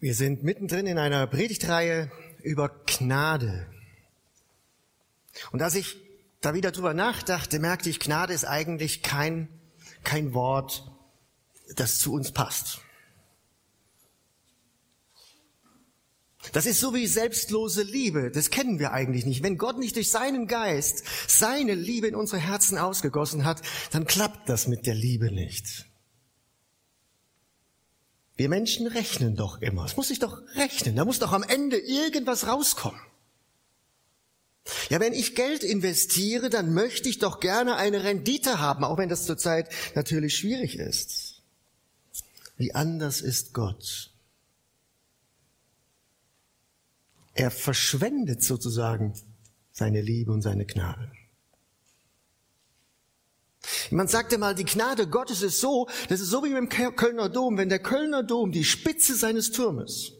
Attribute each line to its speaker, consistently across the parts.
Speaker 1: Wir sind mittendrin in einer Predigtreihe über Gnade. Und als ich da wieder drüber nachdachte, merkte ich, Gnade ist eigentlich kein, kein Wort, das zu uns passt. Das ist so wie selbstlose Liebe. Das kennen wir eigentlich nicht. Wenn Gott nicht durch seinen Geist seine Liebe in unsere Herzen ausgegossen hat, dann klappt das mit der Liebe nicht. Wir Menschen rechnen doch immer. Es muss sich doch rechnen. Da muss doch am Ende irgendwas rauskommen. Ja, wenn ich Geld investiere, dann möchte ich doch gerne eine Rendite haben, auch wenn das zurzeit natürlich schwierig ist. Wie anders ist Gott. Er verschwendet sozusagen seine Liebe und seine Gnade. Man sagte mal, die Gnade Gottes ist so, das ist so wie mit dem Kölner Dom, wenn der Kölner Dom die Spitze seines Turmes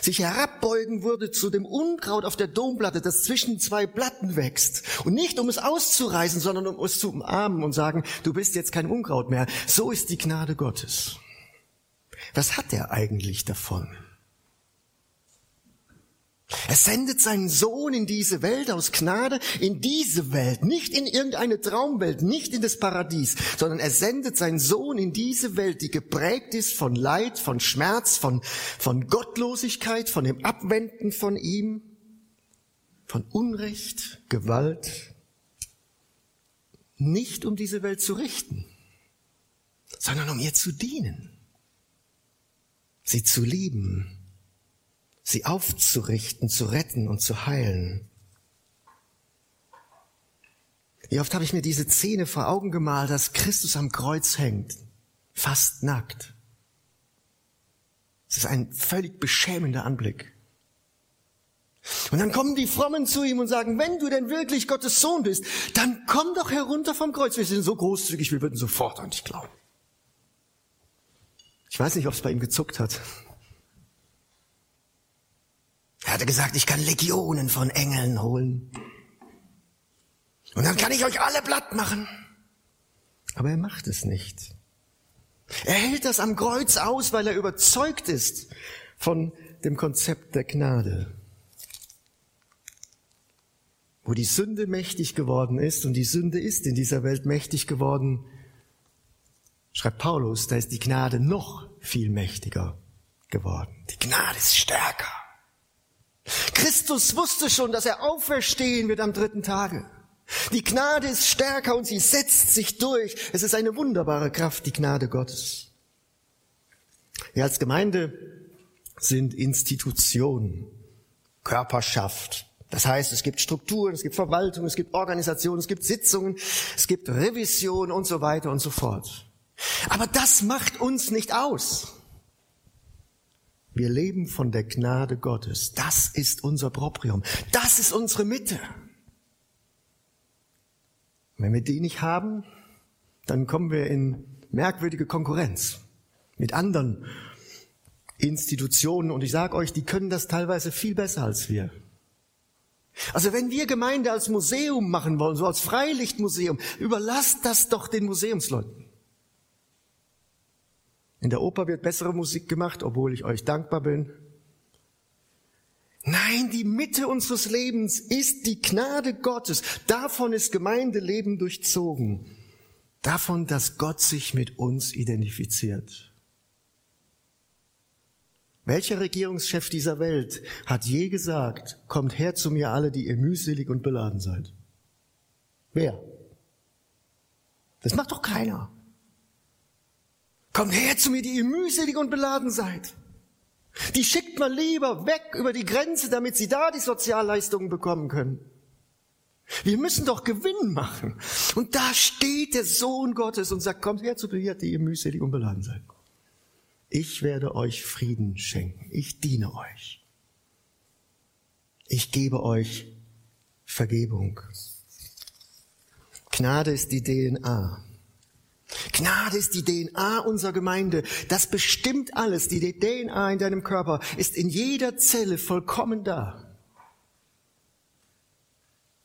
Speaker 1: sich herabbeugen würde zu dem Unkraut auf der Domplatte, das zwischen zwei Platten wächst. Und nicht um es auszureißen, sondern um es zu umarmen und sagen, du bist jetzt kein Unkraut mehr. So ist die Gnade Gottes. Was hat er eigentlich davon? Er sendet seinen Sohn in diese Welt aus Gnade, in diese Welt, nicht in irgendeine Traumwelt, nicht in das Paradies, sondern er sendet seinen Sohn in diese Welt, die geprägt ist von Leid, von Schmerz, von, von Gottlosigkeit, von dem Abwenden von ihm, von Unrecht, Gewalt, nicht um diese Welt zu richten, sondern um ihr zu dienen, sie zu lieben sie aufzurichten, zu retten und zu heilen. Wie oft habe ich mir diese Szene vor Augen gemalt, dass Christus am Kreuz hängt, fast nackt. Es ist ein völlig beschämender Anblick. Und dann kommen die Frommen zu ihm und sagen, wenn du denn wirklich Gottes Sohn bist, dann komm doch herunter vom Kreuz. Wir sind so großzügig, wir würden sofort an dich glauben. Ich weiß nicht, ob es bei ihm gezuckt hat. Er hatte gesagt, ich kann Legionen von Engeln holen. Und dann kann ich euch alle platt machen. Aber er macht es nicht. Er hält das am Kreuz aus, weil er überzeugt ist von dem Konzept der Gnade. Wo die Sünde mächtig geworden ist, und die Sünde ist in dieser Welt mächtig geworden, schreibt Paulus, da ist die Gnade noch viel mächtiger geworden. Die Gnade ist stärker. Christus wusste schon, dass er auferstehen wird am dritten Tage. Die Gnade ist stärker und sie setzt sich durch. Es ist eine wunderbare Kraft, die Gnade Gottes. Wir als Gemeinde sind Institutionen, Körperschaft. Das heißt, es gibt Strukturen, es gibt Verwaltung, es gibt Organisationen, es gibt Sitzungen, es gibt Revision und so weiter und so fort. Aber das macht uns nicht aus. Wir leben von der Gnade Gottes. Das ist unser Proprium. Das ist unsere Mitte. Wenn wir die nicht haben, dann kommen wir in merkwürdige Konkurrenz mit anderen Institutionen. Und ich sage euch, die können das teilweise viel besser als wir. Also wenn wir Gemeinde als Museum machen wollen, so als Freilichtmuseum, überlasst das doch den Museumsleuten. In der Oper wird bessere Musik gemacht, obwohl ich euch dankbar bin. Nein, die Mitte unseres Lebens ist die Gnade Gottes. Davon ist Gemeindeleben durchzogen. Davon, dass Gott sich mit uns identifiziert. Welcher Regierungschef dieser Welt hat je gesagt, kommt her zu mir alle, die ihr mühselig und beladen seid? Wer? Das macht doch keiner. Kommt her zu mir, die ihr mühselig und beladen seid. Die schickt man lieber weg über die Grenze, damit sie da die Sozialleistungen bekommen können. Wir müssen doch Gewinn machen. Und da steht der Sohn Gottes und sagt, kommt her zu mir, die ihr mühselig und beladen seid. Ich werde euch Frieden schenken. Ich diene euch. Ich gebe euch Vergebung. Gnade ist die DNA. Gnade ist die DNA unserer Gemeinde. Das bestimmt alles. Die DNA in deinem Körper ist in jeder Zelle vollkommen da.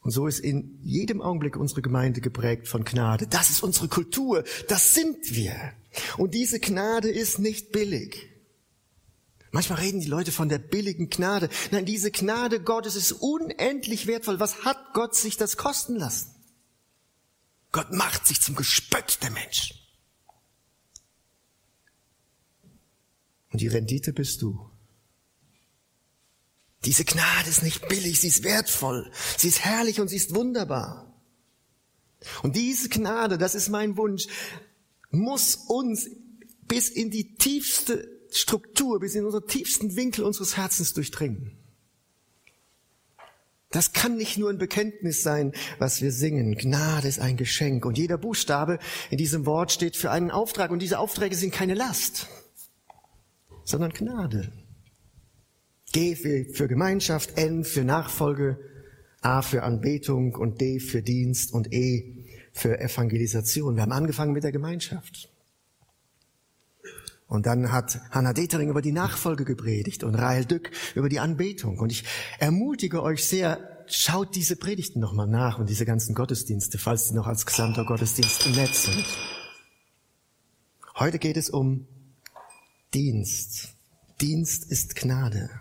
Speaker 1: Und so ist in jedem Augenblick unsere Gemeinde geprägt von Gnade. Das ist unsere Kultur. Das sind wir. Und diese Gnade ist nicht billig. Manchmal reden die Leute von der billigen Gnade. Nein, diese Gnade Gottes ist unendlich wertvoll. Was hat Gott sich das kosten lassen? Gott macht sich zum Gespött der Mensch. Und die Rendite bist du. Diese Gnade ist nicht billig, sie ist wertvoll, sie ist herrlich und sie ist wunderbar. Und diese Gnade, das ist mein Wunsch, muss uns bis in die tiefste Struktur, bis in unseren tiefsten Winkel unseres Herzens durchdringen. Das kann nicht nur ein Bekenntnis sein, was wir singen. Gnade ist ein Geschenk. Und jeder Buchstabe in diesem Wort steht für einen Auftrag. Und diese Aufträge sind keine Last, sondern Gnade. G für, Gemeinschaft, N für Nachfolge, A für Anbetung und D für Dienst und E für Evangelisation. Wir haben angefangen mit der Gemeinschaft. Und dann hat Hannah Detering über die Nachfolge gepredigt und Rahel Dück über die Anbetung. Und ich ermutige euch sehr, schaut diese Predigten nochmal nach und diese ganzen Gottesdienste, falls sie noch als gesamter Gottesdienst im Netz sind. Heute geht es um Dienst. Dienst ist Gnade.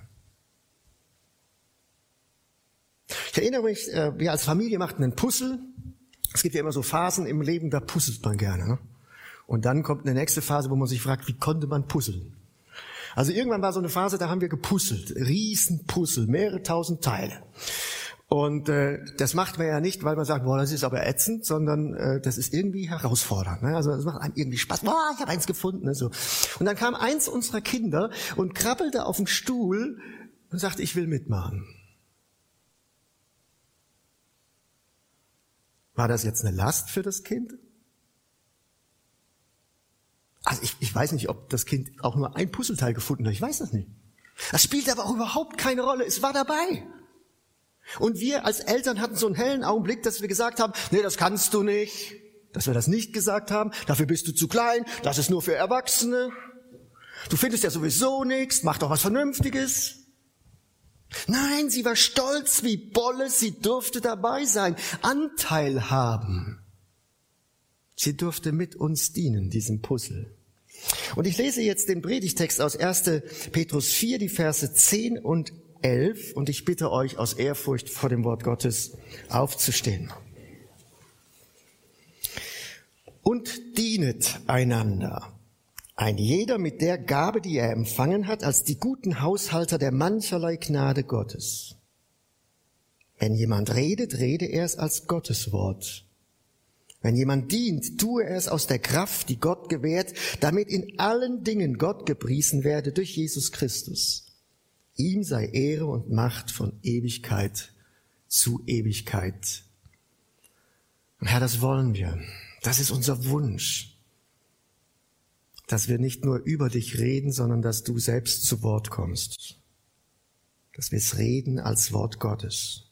Speaker 1: Ich erinnere mich, äh, wir als Familie machten einen Puzzle. Es gibt ja immer so Phasen im Leben, da puzzelt man gerne. Ne? Und dann kommt eine nächste Phase, wo man sich fragt, wie konnte man puzzeln? Also irgendwann war so eine Phase, da haben wir gepuzzelt, Riesenpuzzle, mehrere tausend Teile. Und äh, das macht man ja nicht, weil man sagt, boah, das ist aber ätzend, sondern äh, das ist irgendwie herausfordernd. Ne? Also das macht einem irgendwie Spaß. Boah, ich habe eins gefunden. Ne? So. Und dann kam eins unserer Kinder und krabbelte auf den Stuhl und sagte, ich will mitmachen. War das jetzt eine Last für das Kind? Also ich, ich weiß nicht, ob das Kind auch nur ein Puzzleteil gefunden hat. Ich weiß das nicht. Das spielt aber auch überhaupt keine Rolle. Es war dabei. Und wir als Eltern hatten so einen hellen Augenblick, dass wir gesagt haben, nee, das kannst du nicht. Dass wir das nicht gesagt haben. Dafür bist du zu klein. Das ist nur für Erwachsene. Du findest ja sowieso nichts. Mach doch was Vernünftiges. Nein, sie war stolz wie Bolle. Sie durfte dabei sein. Anteil haben. Sie durfte mit uns dienen, diesem Puzzle. Und ich lese jetzt den Predigtext aus 1. Petrus 4, die Verse 10 und 11, und ich bitte euch aus Ehrfurcht vor dem Wort Gottes aufzustehen. Und dienet einander, ein jeder mit der Gabe, die er empfangen hat, als die guten Haushalter der mancherlei Gnade Gottes. Wenn jemand redet, rede er es als Gottes Wort. Wenn jemand dient, tue er es aus der Kraft, die Gott gewährt, damit in allen Dingen Gott gepriesen werde durch Jesus Christus. Ihm sei Ehre und Macht von Ewigkeit zu Ewigkeit. Und Herr, das wollen wir. Das ist unser Wunsch. Dass wir nicht nur über dich reden, sondern dass du selbst zu Wort kommst. Dass wir es reden als Wort Gottes.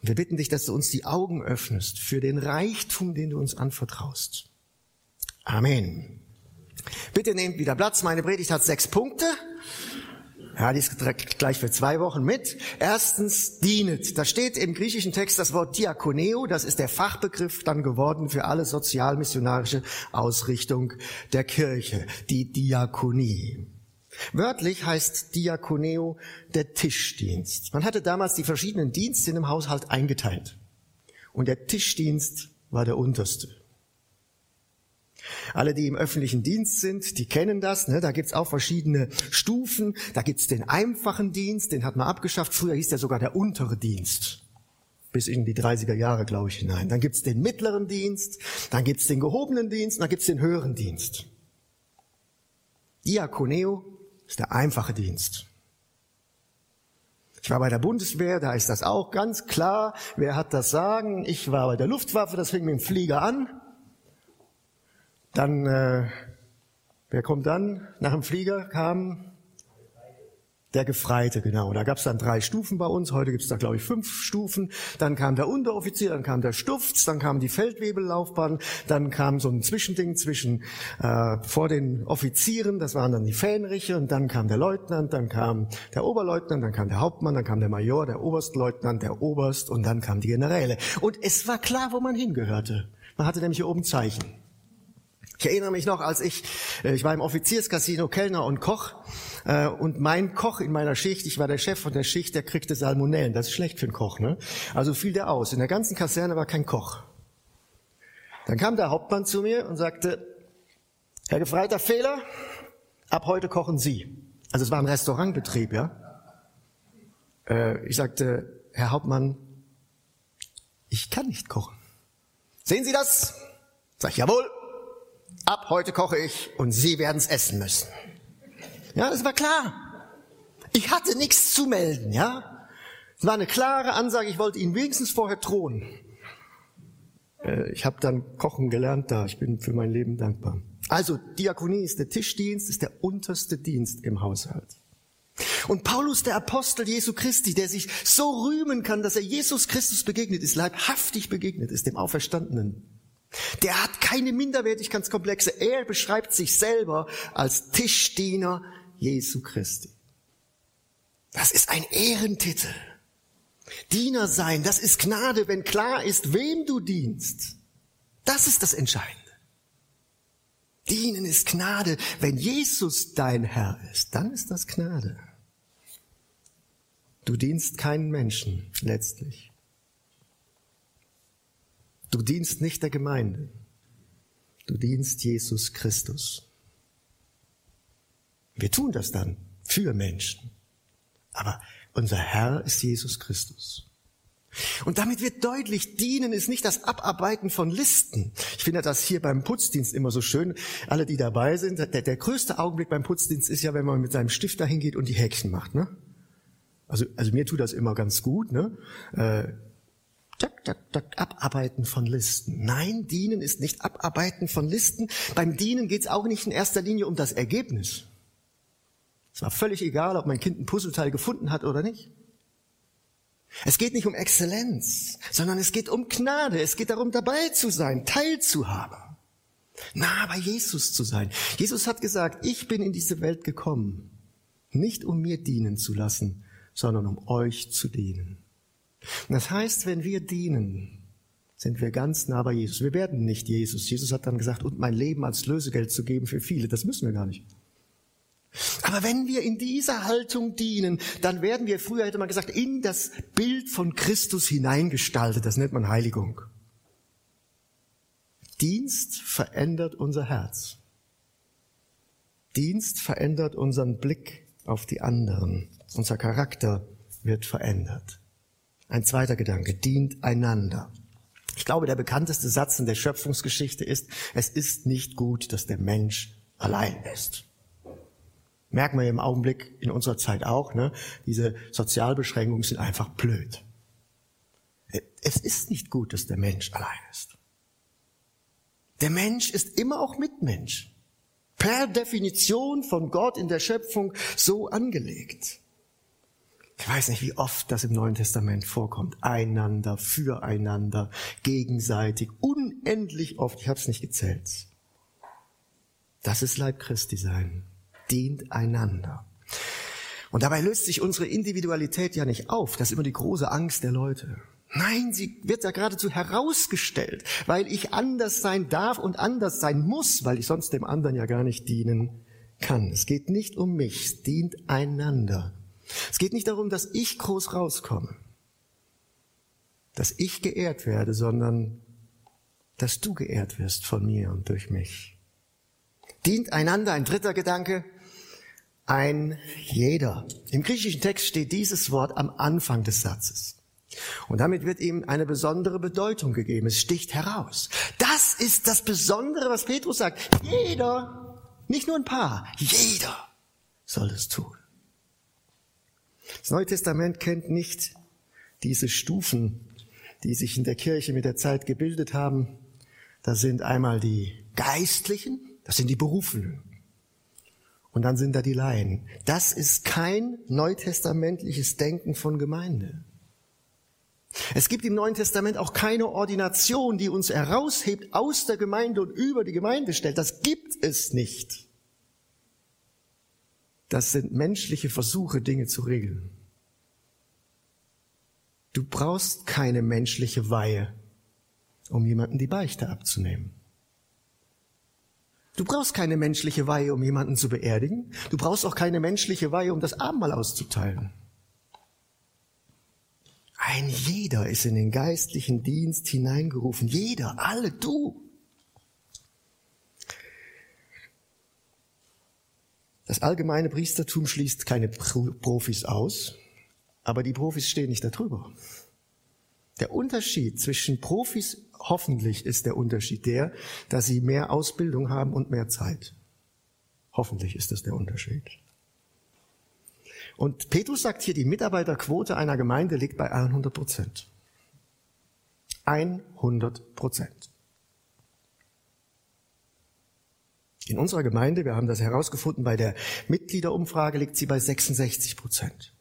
Speaker 1: Und wir bitten dich, dass du uns die Augen öffnest für den Reichtum, den du uns anvertraust. Amen. Bitte nehmt wieder Platz. Meine Predigt hat sechs Punkte. Ja, die ist gleich für zwei Wochen mit. Erstens, dienet. Da steht im griechischen Text das Wort Diakoneo. Das ist der Fachbegriff dann geworden für alle sozialmissionarische Ausrichtung der Kirche. Die Diakonie. Wörtlich heißt Diakoneo der Tischdienst. Man hatte damals die verschiedenen Dienste in einem Haushalt eingeteilt. Und der Tischdienst war der unterste. Alle, die im öffentlichen Dienst sind, die kennen das. Ne? Da gibt's auch verschiedene Stufen. Da gibt's den einfachen Dienst, den hat man abgeschafft. Früher hieß der sogar der untere Dienst. Bis in die 30er Jahre, glaube ich, hinein. Dann gibt's den mittleren Dienst, dann gibt's den gehobenen Dienst, dann gibt's den höheren Dienst. Diakoneo ist der einfache Dienst. Ich war bei der Bundeswehr, da ist das auch ganz klar. Wer hat das Sagen? Ich war bei der Luftwaffe, das fing mit dem Flieger an. Dann, äh, wer kommt dann? Nach dem Flieger kam der Gefreite, genau. Da gab es dann drei Stufen bei uns. Heute gibt es da, glaube ich, fünf Stufen. Dann kam der Unteroffizier, dann kam der Stufz, dann kam die Feldwebellaufbahn, dann kam so ein Zwischending zwischen äh, vor den Offizieren, das waren dann die Fähnriche, und dann kam der Leutnant, dann kam der Oberleutnant, dann kam der Hauptmann, dann kam der Major, der Oberstleutnant, der Oberst und dann kamen die Generäle. Und es war klar, wo man hingehörte. Man hatte nämlich hier oben Zeichen. Ich erinnere mich noch, als ich, äh, ich war im Offizierscasino Kellner und Koch äh, und mein Koch in meiner Schicht, ich war der Chef von der Schicht, der kriegte Salmonellen. Das ist schlecht für einen Koch, ne? Also fiel der aus. In der ganzen Kaserne war kein Koch. Dann kam der Hauptmann zu mir und sagte, Herr Gefreiter Fehler, ab heute kochen Sie. Also es war ein Restaurantbetrieb, ja. Äh, ich sagte, Herr Hauptmann, ich kann nicht kochen. Sehen Sie das? Sag ich, jawohl ab heute koche ich und Sie werden es essen müssen. Ja, das war klar. Ich hatte nichts zu melden, ja. Es war eine klare Ansage, ich wollte Ihnen wenigstens vorher drohen. Äh, ich habe dann kochen gelernt da, ich bin für mein Leben dankbar. Also Diakonie ist der Tischdienst, ist der unterste Dienst im Haushalt. Und Paulus, der Apostel Jesu Christi, der sich so rühmen kann, dass er Jesus Christus begegnet ist, leibhaftig begegnet ist, dem Auferstandenen, der hat keine Minderwertigkeitskomplexe. Er beschreibt sich selber als Tischdiener Jesu Christi. Das ist ein Ehrentitel. Diener sein, das ist Gnade, wenn klar ist, wem du dienst. Das ist das Entscheidende. Dienen ist Gnade. Wenn Jesus dein Herr ist, dann ist das Gnade. Du dienst keinen Menschen letztlich. Du dienst nicht der Gemeinde. Du dienst Jesus Christus. Wir tun das dann für Menschen. Aber unser Herr ist Jesus Christus. Und damit wird deutlich, dienen ist nicht das Abarbeiten von Listen. Ich finde das hier beim Putzdienst immer so schön. Alle, die dabei sind, der, der größte Augenblick beim Putzdienst ist ja, wenn man mit seinem Stift dahin geht und die Häkchen macht. Ne? Also, also mir tut das immer ganz gut. Ne? Äh, tak, tak, tak, Abarbeiten von Listen. Nein, dienen ist nicht Abarbeiten von Listen. Beim Dienen geht es auch nicht in erster Linie um das Ergebnis. Es war völlig egal, ob mein Kind ein Puzzleteil gefunden hat oder nicht. Es geht nicht um Exzellenz, sondern es geht um Gnade. Es geht darum, dabei zu sein, teilzuhaben, nah bei Jesus zu sein. Jesus hat gesagt, ich bin in diese Welt gekommen, nicht um mir dienen zu lassen, sondern um euch zu dienen. Das heißt, wenn wir dienen, sind wir ganz nah bei Jesus. Wir werden nicht Jesus. Jesus hat dann gesagt, und mein Leben als Lösegeld zu geben für viele. Das müssen wir gar nicht. Aber wenn wir in dieser Haltung dienen, dann werden wir, früher hätte man gesagt, in das Bild von Christus hineingestaltet. Das nennt man Heiligung. Dienst verändert unser Herz. Dienst verändert unseren Blick auf die anderen. Unser Charakter wird verändert. Ein zweiter Gedanke, dient einander. Ich glaube, der bekannteste Satz in der Schöpfungsgeschichte ist, es ist nicht gut, dass der Mensch allein ist. Merken wir im Augenblick in unserer Zeit auch, ne? diese Sozialbeschränkungen sind einfach blöd. Es ist nicht gut, dass der Mensch allein ist. Der Mensch ist immer auch Mitmensch. Per Definition von Gott in der Schöpfung so angelegt. Ich weiß nicht, wie oft das im Neuen Testament vorkommt. Einander, füreinander, gegenseitig, unendlich oft. Ich habe es nicht gezählt. Das ist Leib Christi sein. Dient einander. Und dabei löst sich unsere Individualität ja nicht auf. Das ist immer die große Angst der Leute. Nein, sie wird ja geradezu herausgestellt, weil ich anders sein darf und anders sein muss, weil ich sonst dem anderen ja gar nicht dienen kann. Es geht nicht um mich, es dient einander. Es geht nicht darum, dass ich groß rauskomme, dass ich geehrt werde, sondern dass du geehrt wirst von mir und durch mich. Dient einander ein dritter Gedanke, ein jeder. Im griechischen Text steht dieses Wort am Anfang des Satzes. Und damit wird ihm eine besondere Bedeutung gegeben. Es sticht heraus. Das ist das Besondere, was Petrus sagt. Jeder, nicht nur ein paar, jeder soll es tun. Das Neue Testament kennt nicht diese Stufen, die sich in der Kirche mit der Zeit gebildet haben. Das sind einmal die Geistlichen, das sind die Berufenen. Und dann sind da die Laien. Das ist kein neutestamentliches Denken von Gemeinde. Es gibt im Neuen Testament auch keine Ordination, die uns heraushebt aus der Gemeinde und über die Gemeinde stellt. Das gibt es nicht. Das sind menschliche Versuche, Dinge zu regeln. Du brauchst keine menschliche Weihe, um jemanden die Beichte abzunehmen. Du brauchst keine menschliche Weihe, um jemanden zu beerdigen. Du brauchst auch keine menschliche Weihe, um das Abendmahl auszuteilen. Ein jeder ist in den geistlichen Dienst hineingerufen. Jeder, alle, du. Das allgemeine Priestertum schließt keine Profis aus, aber die Profis stehen nicht darüber. Der Unterschied zwischen Profis, hoffentlich ist der Unterschied der, dass sie mehr Ausbildung haben und mehr Zeit. Hoffentlich ist das der Unterschied. Und Petrus sagt hier, die Mitarbeiterquote einer Gemeinde liegt bei 100 Prozent. 100 Prozent. In unserer Gemeinde, wir haben das herausgefunden, bei der Mitgliederumfrage liegt sie bei 66 Prozent.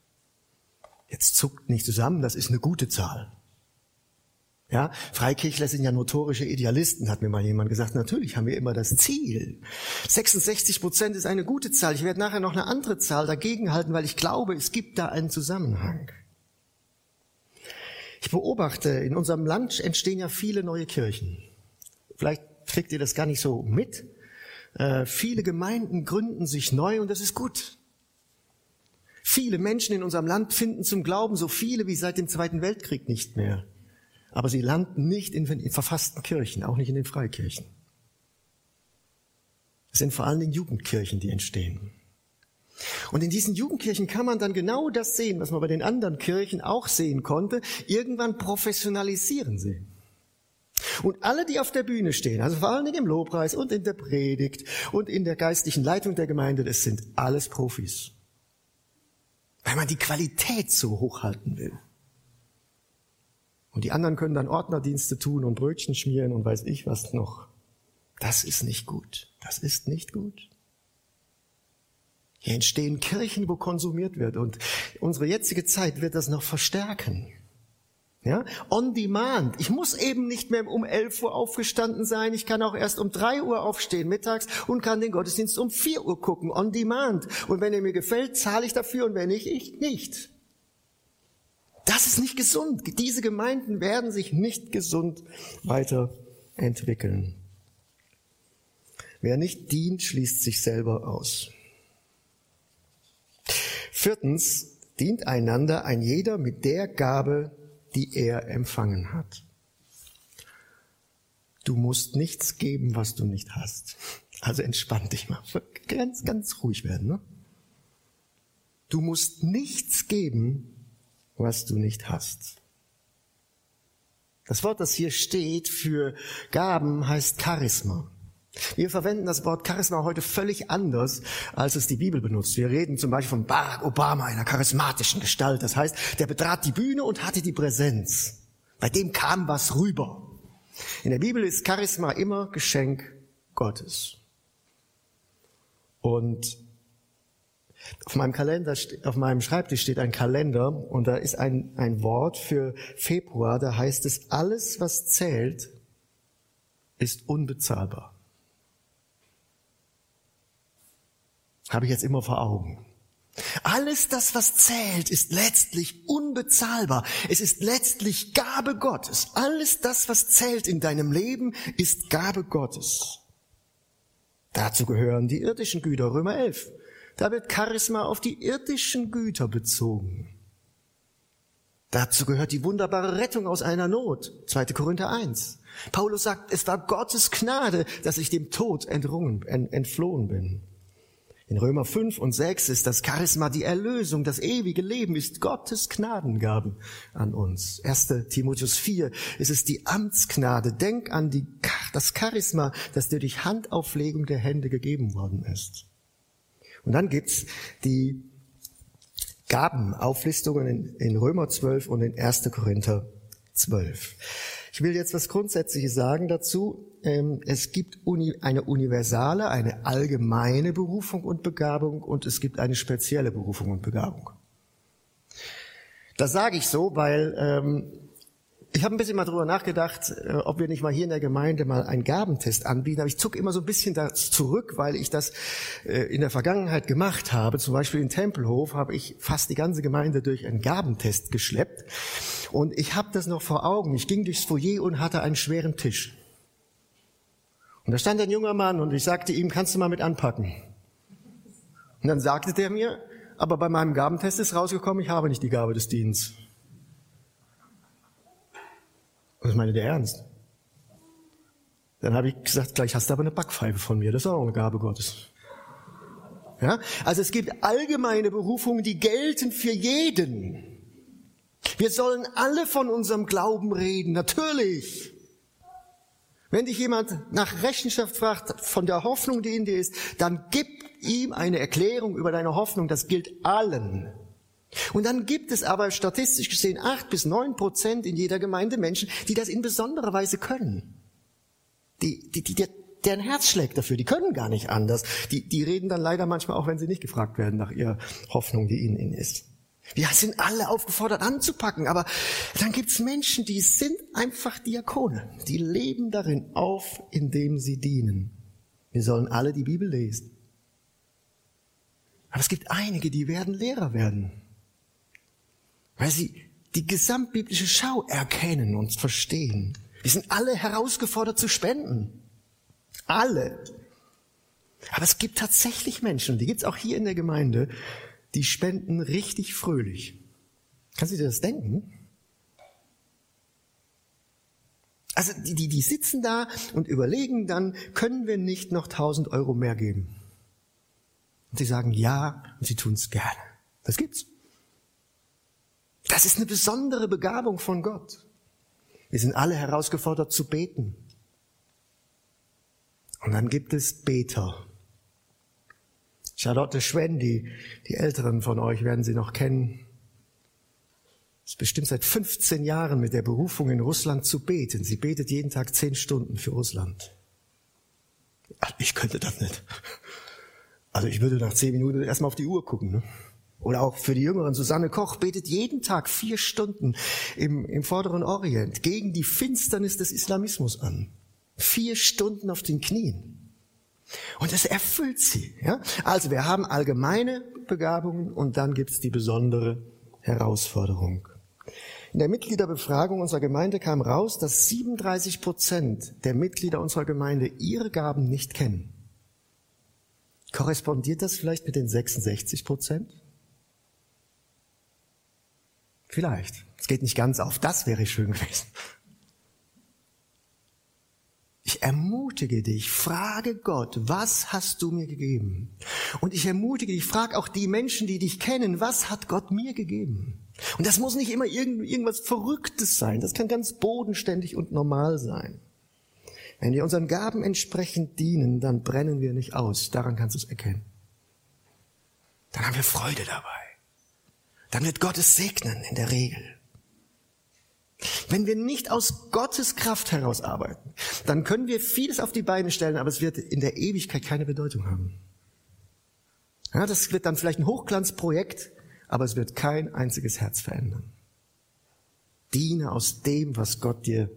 Speaker 1: Jetzt zuckt nicht zusammen, das ist eine gute Zahl. Ja, Freikirchler sind ja notorische Idealisten, hat mir mal jemand gesagt. Natürlich haben wir immer das Ziel. 66 Prozent ist eine gute Zahl. Ich werde nachher noch eine andere Zahl dagegen halten, weil ich glaube, es gibt da einen Zusammenhang. Ich beobachte, in unserem Land entstehen ja viele neue Kirchen. Vielleicht kriegt ihr das gar nicht so mit. Äh, viele Gemeinden gründen sich neu und das ist gut. Viele Menschen in unserem Land finden zum Glauben so viele wie seit dem Zweiten Weltkrieg nicht mehr. Aber sie landen nicht in, in verfassten Kirchen, auch nicht in den Freikirchen. Es sind vor allen Dingen Jugendkirchen, die entstehen. Und in diesen Jugendkirchen kann man dann genau das sehen, was man bei den anderen Kirchen auch sehen konnte. Irgendwann professionalisieren sie. Und alle, die auf der Bühne stehen, also vor allen Dingen im Lobpreis und in der Predigt und in der geistlichen Leitung der Gemeinde, das sind alles Profis. Weil man die Qualität so hochhalten will. Und die anderen können dann Ordnerdienste tun und Brötchen schmieren und weiß ich was noch. Das ist nicht gut. Das ist nicht gut. Hier entstehen Kirchen, wo konsumiert wird. Und unsere jetzige Zeit wird das noch verstärken. Ja? On demand. Ich muss eben nicht mehr um 11 Uhr aufgestanden sein. Ich kann auch erst um 3 Uhr aufstehen mittags und kann den Gottesdienst um 4 Uhr gucken. On demand. Und wenn er mir gefällt, zahle ich dafür und wenn nicht, ich nicht. Das ist nicht gesund. Diese Gemeinden werden sich nicht gesund weiterentwickeln. Wer nicht dient, schließt sich selber aus. Viertens, dient einander ein jeder mit der Gabe, die er empfangen hat. Du musst nichts geben, was du nicht hast. Also entspann dich mal. Ganz, ganz ruhig werden. Ne? Du musst nichts geben, was du nicht hast. Das Wort, das hier steht für Gaben, heißt Charisma. Wir verwenden das Wort Charisma heute völlig anders, als es die Bibel benutzt. Wir reden zum Beispiel von Barack Obama, einer charismatischen Gestalt. Das heißt, der betrat die Bühne und hatte die Präsenz. Bei dem kam was rüber. In der Bibel ist Charisma immer Geschenk Gottes. Und auf meinem Kalender, auf meinem Schreibtisch steht ein Kalender und da ist ein, ein Wort für Februar, da heißt es, alles was zählt, ist unbezahlbar. Habe ich jetzt immer vor Augen. Alles das, was zählt, ist letztlich unbezahlbar. Es ist letztlich Gabe Gottes. Alles das, was zählt in deinem Leben, ist Gabe Gottes. Dazu gehören die irdischen Güter, Römer 11. Da wird Charisma auf die irdischen Güter bezogen. Dazu gehört die wunderbare Rettung aus einer Not. 2. Korinther 1. Paulus sagt, es war Gottes Gnade, dass ich dem Tod entrungen, entflohen bin. In Römer 5 und 6 ist das Charisma die Erlösung, das ewige Leben ist Gottes Gnadengaben an uns. 1. Timotheus 4 ist es die Amtsgnade. Denk an die, das Charisma, das dir durch Handauflegung der Hände gegeben worden ist. Und dann gibt's die Gabenauflistungen in, in Römer 12 und in 1. Korinther 12. Ich will jetzt was Grundsätzliches sagen dazu. Ähm, es gibt eine universale, eine allgemeine Berufung und Begabung und es gibt eine spezielle Berufung und Begabung. Das sage ich so, weil ähm, ich habe ein bisschen mal drüber nachgedacht, äh, ob wir nicht mal hier in der Gemeinde mal einen Gabentest anbieten. Aber ich zucke immer so ein bisschen da zurück, weil ich das äh, in der Vergangenheit gemacht habe. Zum Beispiel in Tempelhof habe ich fast die ganze Gemeinde durch einen Gabentest geschleppt. Und ich habe das noch vor Augen. Ich ging durchs Foyer und hatte einen schweren Tisch. Und da stand ein junger Mann und ich sagte ihm, kannst du mal mit anpacken? Und dann sagte der mir, aber bei meinem Gabentest ist rausgekommen, ich habe nicht die Gabe des Dienstes. Und das meine der ernst. Dann habe ich gesagt, gleich hast du aber eine Backpfeife von mir, das ist auch eine Gabe Gottes. Ja? Also es gibt allgemeine Berufungen, die gelten für jeden. Wir sollen alle von unserem Glauben reden, natürlich. Wenn dich jemand nach Rechenschaft fragt von der Hoffnung, die in dir ist, dann gib ihm eine Erklärung über deine Hoffnung. Das gilt allen. Und dann gibt es aber statistisch gesehen acht bis neun Prozent in jeder Gemeinde Menschen, die das in besonderer Weise können. Die, die, die, deren Herz schlägt dafür. Die können gar nicht anders. Die, die reden dann leider manchmal auch, wenn sie nicht gefragt werden nach ihrer Hoffnung, die ihnen ist. Wir sind alle aufgefordert anzupacken, aber dann gibt's Menschen, die sind einfach Diakone. Die leben darin auf, indem sie dienen. Wir sollen alle die Bibel lesen. Aber es gibt einige, die werden Lehrer werden, weil sie die gesamtbiblische Schau erkennen und verstehen. Wir sind alle herausgefordert zu spenden. Alle. Aber es gibt tatsächlich Menschen, die gibt's auch hier in der Gemeinde, die spenden richtig fröhlich. Kannst du dir das denken? Also die, die, die sitzen da und überlegen dann, können wir nicht noch 1000 Euro mehr geben? Und sie sagen ja und sie tun es gerne. Das gibt's. Das ist eine besondere Begabung von Gott. Wir sind alle herausgefordert zu beten. Und dann gibt es Beter. Charlotte Schwen, die, Älteren von euch werden sie noch kennen, ist bestimmt seit 15 Jahren mit der Berufung in Russland zu beten. Sie betet jeden Tag 10 Stunden für Russland. Ich könnte das nicht. Also ich würde nach 10 Minuten erstmal auf die Uhr gucken. Ne? Oder auch für die Jüngeren, Susanne Koch betet jeden Tag vier Stunden im, im vorderen Orient gegen die Finsternis des Islamismus an. Vier Stunden auf den Knien. Und es erfüllt sie. Ja? Also wir haben allgemeine Begabungen und dann gibt's die besondere Herausforderung. In der Mitgliederbefragung unserer Gemeinde kam raus, dass 37 Prozent der Mitglieder unserer Gemeinde ihre Gaben nicht kennen. Korrespondiert das vielleicht mit den 66 Prozent? Vielleicht. Es geht nicht ganz auf. Das wäre schön gewesen. Ich ermutige dich, frage Gott, was hast du mir gegeben? Und ich ermutige dich, frag auch die Menschen, die dich kennen, was hat Gott mir gegeben? Und das muss nicht immer irgendwas Verrücktes sein, das kann ganz bodenständig und normal sein. Wenn wir unseren Gaben entsprechend dienen, dann brennen wir nicht aus. Daran kannst du es erkennen. Dann haben wir Freude dabei. Dann wird Gott es segnen in der Regel. Wenn wir nicht aus Gottes Kraft heraus arbeiten, dann können wir vieles auf die Beine stellen, aber es wird in der Ewigkeit keine Bedeutung haben. Ja, das wird dann vielleicht ein Hochglanzprojekt, aber es wird kein einziges Herz verändern. Diene aus dem, was Gott dir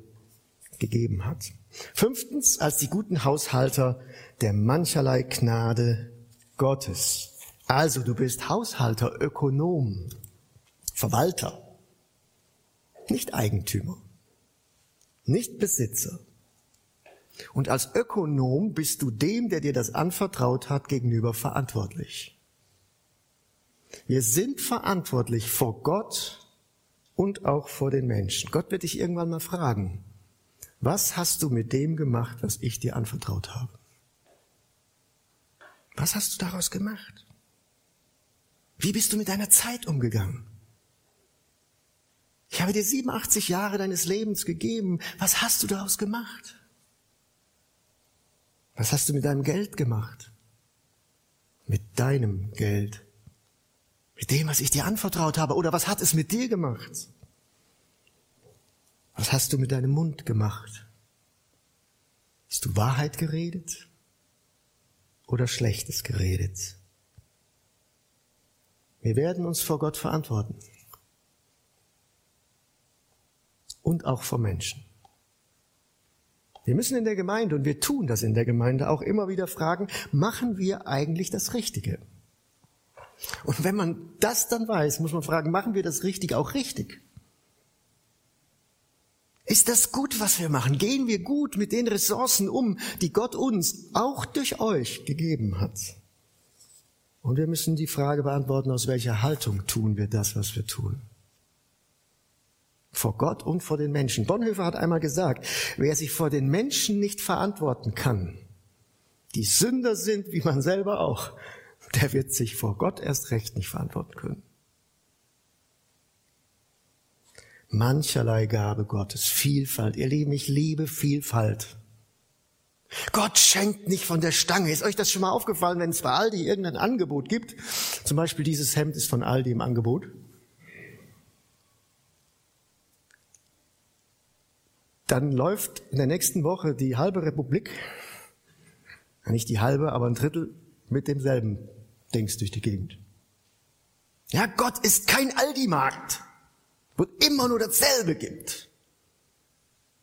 Speaker 1: gegeben hat. Fünftens, als die guten Haushalter der mancherlei Gnade Gottes. Also du bist Haushalter, Ökonom, Verwalter nicht Eigentümer, nicht Besitzer. Und als Ökonom bist du dem, der dir das anvertraut hat, gegenüber verantwortlich. Wir sind verantwortlich vor Gott und auch vor den Menschen. Gott wird dich irgendwann mal fragen, was hast du mit dem gemacht, was ich dir anvertraut habe? Was hast du daraus gemacht? Wie bist du mit deiner Zeit umgegangen? Ich habe dir 87 Jahre deines Lebens gegeben. Was hast du daraus gemacht? Was hast du mit deinem Geld gemacht? Mit deinem Geld? Mit dem, was ich dir anvertraut habe? Oder was hat es mit dir gemacht? Was hast du mit deinem Mund gemacht? Hast du Wahrheit geredet oder Schlechtes geredet? Wir werden uns vor Gott verantworten und auch vor Menschen. Wir müssen in der Gemeinde, und wir tun das in der Gemeinde, auch immer wieder fragen, machen wir eigentlich das Richtige? Und wenn man das dann weiß, muss man fragen, machen wir das Richtige auch richtig? Ist das gut, was wir machen? Gehen wir gut mit den Ressourcen um, die Gott uns auch durch euch gegeben hat? Und wir müssen die Frage beantworten, aus welcher Haltung tun wir das, was wir tun? Vor Gott und vor den Menschen. Bonhoeffer hat einmal gesagt, wer sich vor den Menschen nicht verantworten kann, die Sünder sind, wie man selber auch, der wird sich vor Gott erst recht nicht verantworten können. Mancherlei Gabe Gottes, Vielfalt. Ihr Lieben, ich liebe Vielfalt. Gott schenkt nicht von der Stange. Ist euch das schon mal aufgefallen, wenn es bei Aldi irgendein Angebot gibt? Zum Beispiel dieses Hemd ist von Aldi im Angebot. Dann läuft in der nächsten Woche die halbe Republik, nicht die halbe, aber ein Drittel mit demselben Dings durch die Gegend. Ja, Gott ist kein Aldi-Markt, wo immer nur dasselbe gibt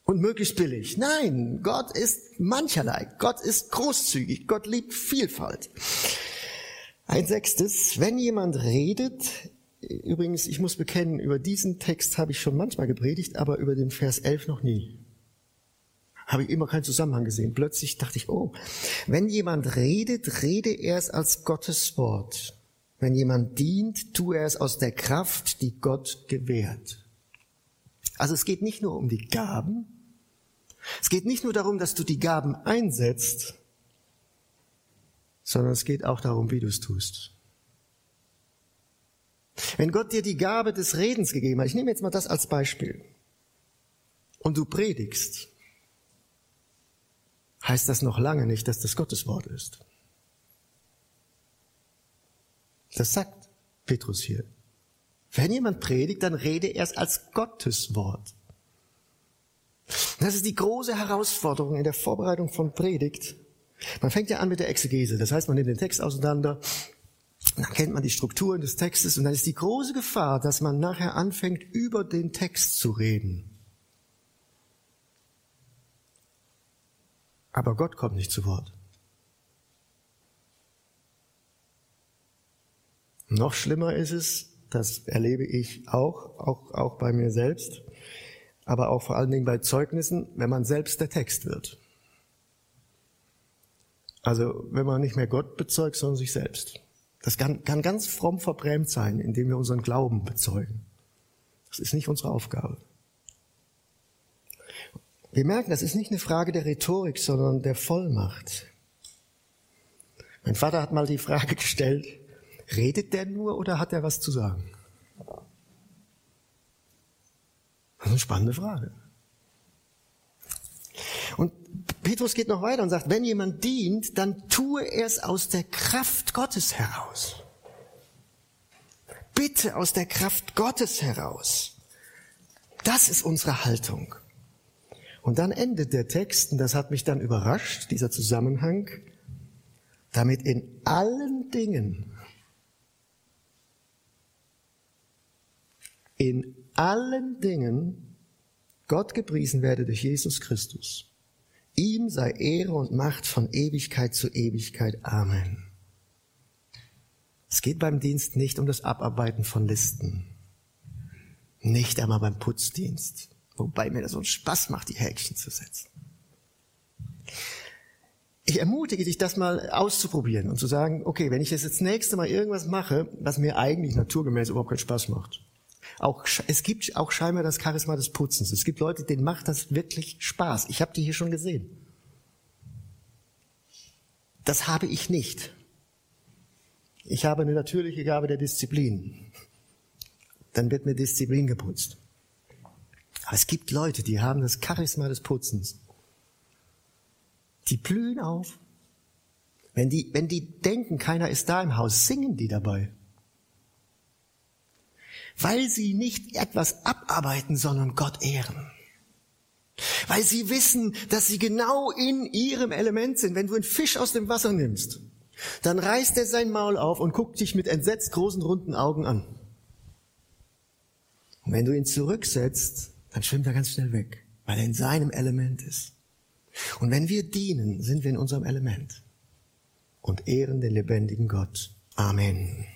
Speaker 1: und möglichst billig. Nein, Gott ist mancherlei. Gott ist großzügig. Gott liebt Vielfalt. Ein sechstes, wenn jemand redet, übrigens, ich muss bekennen, über diesen Text habe ich schon manchmal gepredigt, aber über den Vers 11 noch nie. Habe ich immer keinen Zusammenhang gesehen. Plötzlich dachte ich, oh, wenn jemand redet, rede er es als Gottes Wort. Wenn jemand dient, tue er es aus der Kraft, die Gott gewährt. Also es geht nicht nur um die Gaben, es geht nicht nur darum, dass du die Gaben einsetzt, sondern es geht auch darum, wie du es tust. Wenn Gott dir die Gabe des Redens gegeben hat, ich nehme jetzt mal das als Beispiel, und du predigst, heißt das noch lange nicht, dass das Gottes Wort ist. Das sagt Petrus hier. Wenn jemand predigt, dann rede erst als Gottes Wort. Das ist die große Herausforderung in der Vorbereitung von Predigt. Man fängt ja an mit der Exegese. Das heißt, man nimmt den Text auseinander, dann kennt man die Strukturen des Textes und dann ist die große Gefahr, dass man nachher anfängt, über den Text zu reden. Aber Gott kommt nicht zu Wort. Noch schlimmer ist es, das erlebe ich auch, auch, auch bei mir selbst, aber auch vor allen Dingen bei Zeugnissen, wenn man selbst der Text wird. Also wenn man nicht mehr Gott bezeugt, sondern sich selbst. Das kann, kann ganz fromm verbrämt sein, indem wir unseren Glauben bezeugen. Das ist nicht unsere Aufgabe. Wir merken, das ist nicht eine Frage der Rhetorik, sondern der Vollmacht. Mein Vater hat mal die Frage gestellt, redet der nur oder hat er was zu sagen? Das ist eine spannende Frage. Und Petrus geht noch weiter und sagt, wenn jemand dient, dann tue er es aus der Kraft Gottes heraus. Bitte aus der Kraft Gottes heraus. Das ist unsere Haltung. Und dann endet der Text, und das hat mich dann überrascht, dieser Zusammenhang, damit in allen Dingen, in allen Dingen Gott gepriesen werde durch Jesus Christus. Ihm sei Ehre und Macht von Ewigkeit zu Ewigkeit. Amen. Es geht beim Dienst nicht um das Abarbeiten von Listen. Nicht einmal beim Putzdienst. Wobei mir das so einen Spaß macht, die Häkchen zu setzen. Ich ermutige dich, das mal auszuprobieren und zu sagen, okay, wenn ich jetzt das nächste Mal irgendwas mache, was mir eigentlich naturgemäß überhaupt keinen Spaß macht, auch, es gibt auch scheinbar das Charisma des Putzens. Es gibt Leute, denen macht das wirklich Spaß. Ich habe die hier schon gesehen. Das habe ich nicht. Ich habe eine natürliche Gabe der Disziplin. Dann wird mir Disziplin geputzt. Aber es gibt Leute, die haben das Charisma des Putzens. Die blühen auf. Wenn die, wenn die denken, keiner ist da im Haus, singen die dabei weil sie nicht etwas abarbeiten, sondern Gott ehren. Weil sie wissen, dass sie genau in ihrem Element sind. Wenn du einen Fisch aus dem Wasser nimmst, dann reißt er sein Maul auf und guckt dich mit entsetzt großen runden Augen an. Und wenn du ihn zurücksetzt, dann schwimmt er ganz schnell weg, weil er in seinem Element ist. Und wenn wir dienen, sind wir in unserem Element und ehren den lebendigen Gott. Amen.